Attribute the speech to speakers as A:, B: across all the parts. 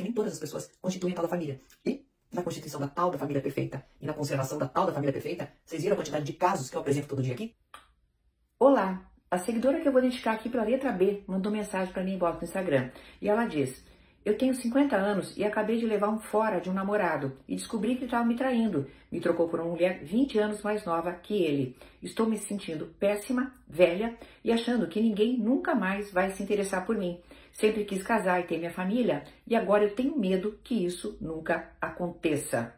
A: porque nem todas as pessoas constituem a tal da família. E na constituição da tal da família perfeita e na conservação da tal da família perfeita, vocês viram a quantidade de casos que eu apresento todo dia aqui?
B: Olá, a seguidora que eu vou dedicar aqui pela letra B mandou mensagem para mim em no Instagram. E ela diz: Eu tenho 50 anos e acabei de levar um fora de um namorado e descobri que estava me traindo. Me trocou por uma mulher 20 anos mais nova que ele. Estou me sentindo péssima, velha e achando que ninguém nunca mais vai se interessar por mim. Sempre quis casar e ter minha família e agora eu tenho medo que isso nunca aconteça.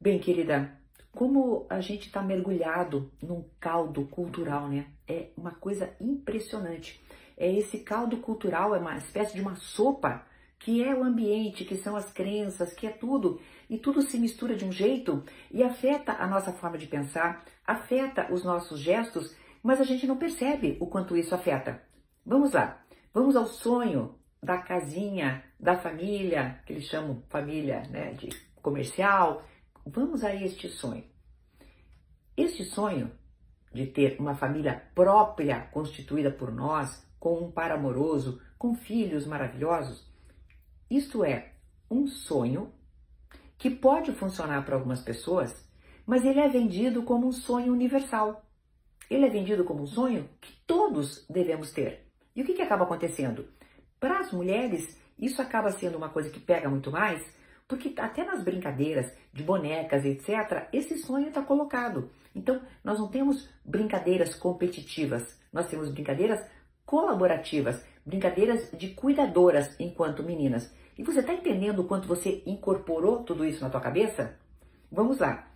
B: Bem, querida, como a gente está mergulhado num caldo cultural, né? É uma coisa impressionante. É esse caldo cultural, é uma espécie de uma sopa que é o ambiente, que são as crenças, que é tudo. E tudo se mistura de um jeito e afeta a nossa forma de pensar, afeta os nossos gestos, mas a gente não percebe o quanto isso afeta. Vamos lá, vamos ao sonho da casinha, da família, que eles chamam família né, de comercial, Vamos a este sonho. Este sonho de ter uma família própria constituída por nós, com um par amoroso, com filhos maravilhosos, isto é um sonho que pode funcionar para algumas pessoas, mas ele é vendido como um sonho universal. Ele é vendido como um sonho que todos devemos ter. E o que, que acaba acontecendo? Para as mulheres, isso acaba sendo uma coisa que pega muito mais, porque até nas brincadeiras de bonecas, etc., esse sonho está colocado. Então, nós não temos brincadeiras competitivas, nós temos brincadeiras colaborativas, brincadeiras de cuidadoras enquanto meninas. E você está entendendo o quanto você incorporou tudo isso na tua cabeça? Vamos lá.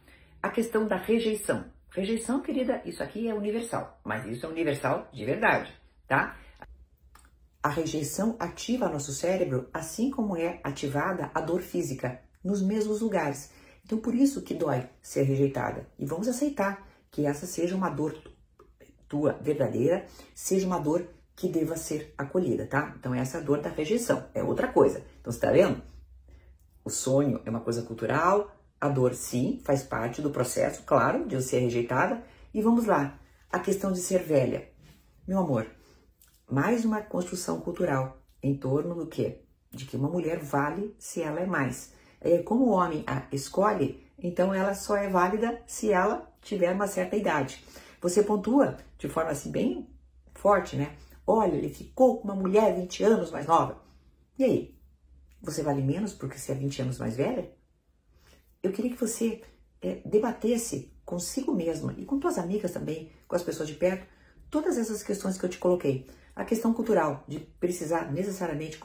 B: A questão da rejeição. Rejeição, querida, isso aqui é universal, mas isso é universal de verdade, tá?
A: A rejeição ativa nosso cérebro, assim como é ativada a dor física, nos mesmos lugares. Então, por isso que dói ser rejeitada. E vamos aceitar que essa seja uma dor tua verdadeira, seja uma dor que deva ser acolhida, tá? Então, essa é a dor da rejeição, é outra coisa. Então, você tá vendo? O sonho é uma coisa cultural, a dor, sim, faz parte do processo, claro, de ser rejeitada. E vamos lá, a questão de ser velha. Meu amor, mais uma construção cultural em torno do que? De que uma mulher vale se ela é mais. É, como o homem a escolhe, então ela só é válida se ela tiver uma certa idade. Você pontua de forma assim bem forte, né? Olha, ele ficou com uma mulher 20 anos mais nova. E aí? Você vale menos porque você é 20 anos mais velha? Eu queria que você é, debatesse consigo mesma e com suas amigas também, com as pessoas de perto, todas essas questões que eu te coloquei. A questão cultural de precisar necessariamente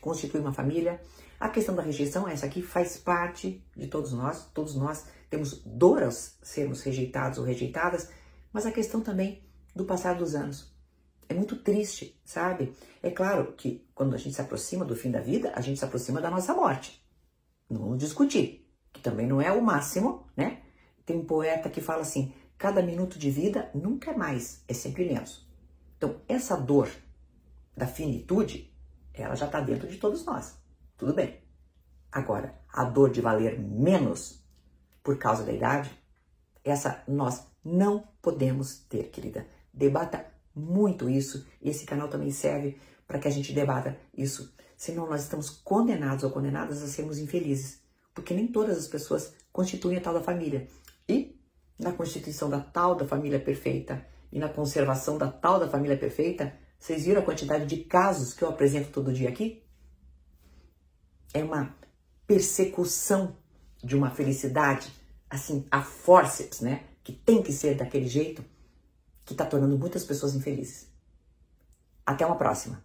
A: constituir uma família, a questão da rejeição, essa aqui faz parte de todos nós, todos nós temos dor sermos rejeitados ou rejeitadas, mas a questão também do passar dos anos. É muito triste, sabe? É claro que quando a gente se aproxima do fim da vida, a gente se aproxima da nossa morte. Não vamos discutir, que também não é o máximo, né? Tem um poeta que fala assim: cada minuto de vida nunca é mais, é sempre menos. Então, essa dor da finitude, ela já está dentro de todos nós. Tudo bem. Agora, a dor de valer menos por causa da idade, essa nós não podemos ter, querida. Debata muito isso. Esse canal também serve para que a gente debata isso. Senão nós estamos condenados ou condenadas a sermos infelizes. Porque nem todas as pessoas constituem a tal da família. E na constituição da tal da família perfeita e na conservação da tal da família perfeita, vocês viram a quantidade de casos que eu apresento todo dia aqui? É uma persecução de uma felicidade, assim, a forceps, né? Que tem que ser daquele jeito, que está tornando muitas pessoas infelizes. Até uma próxima.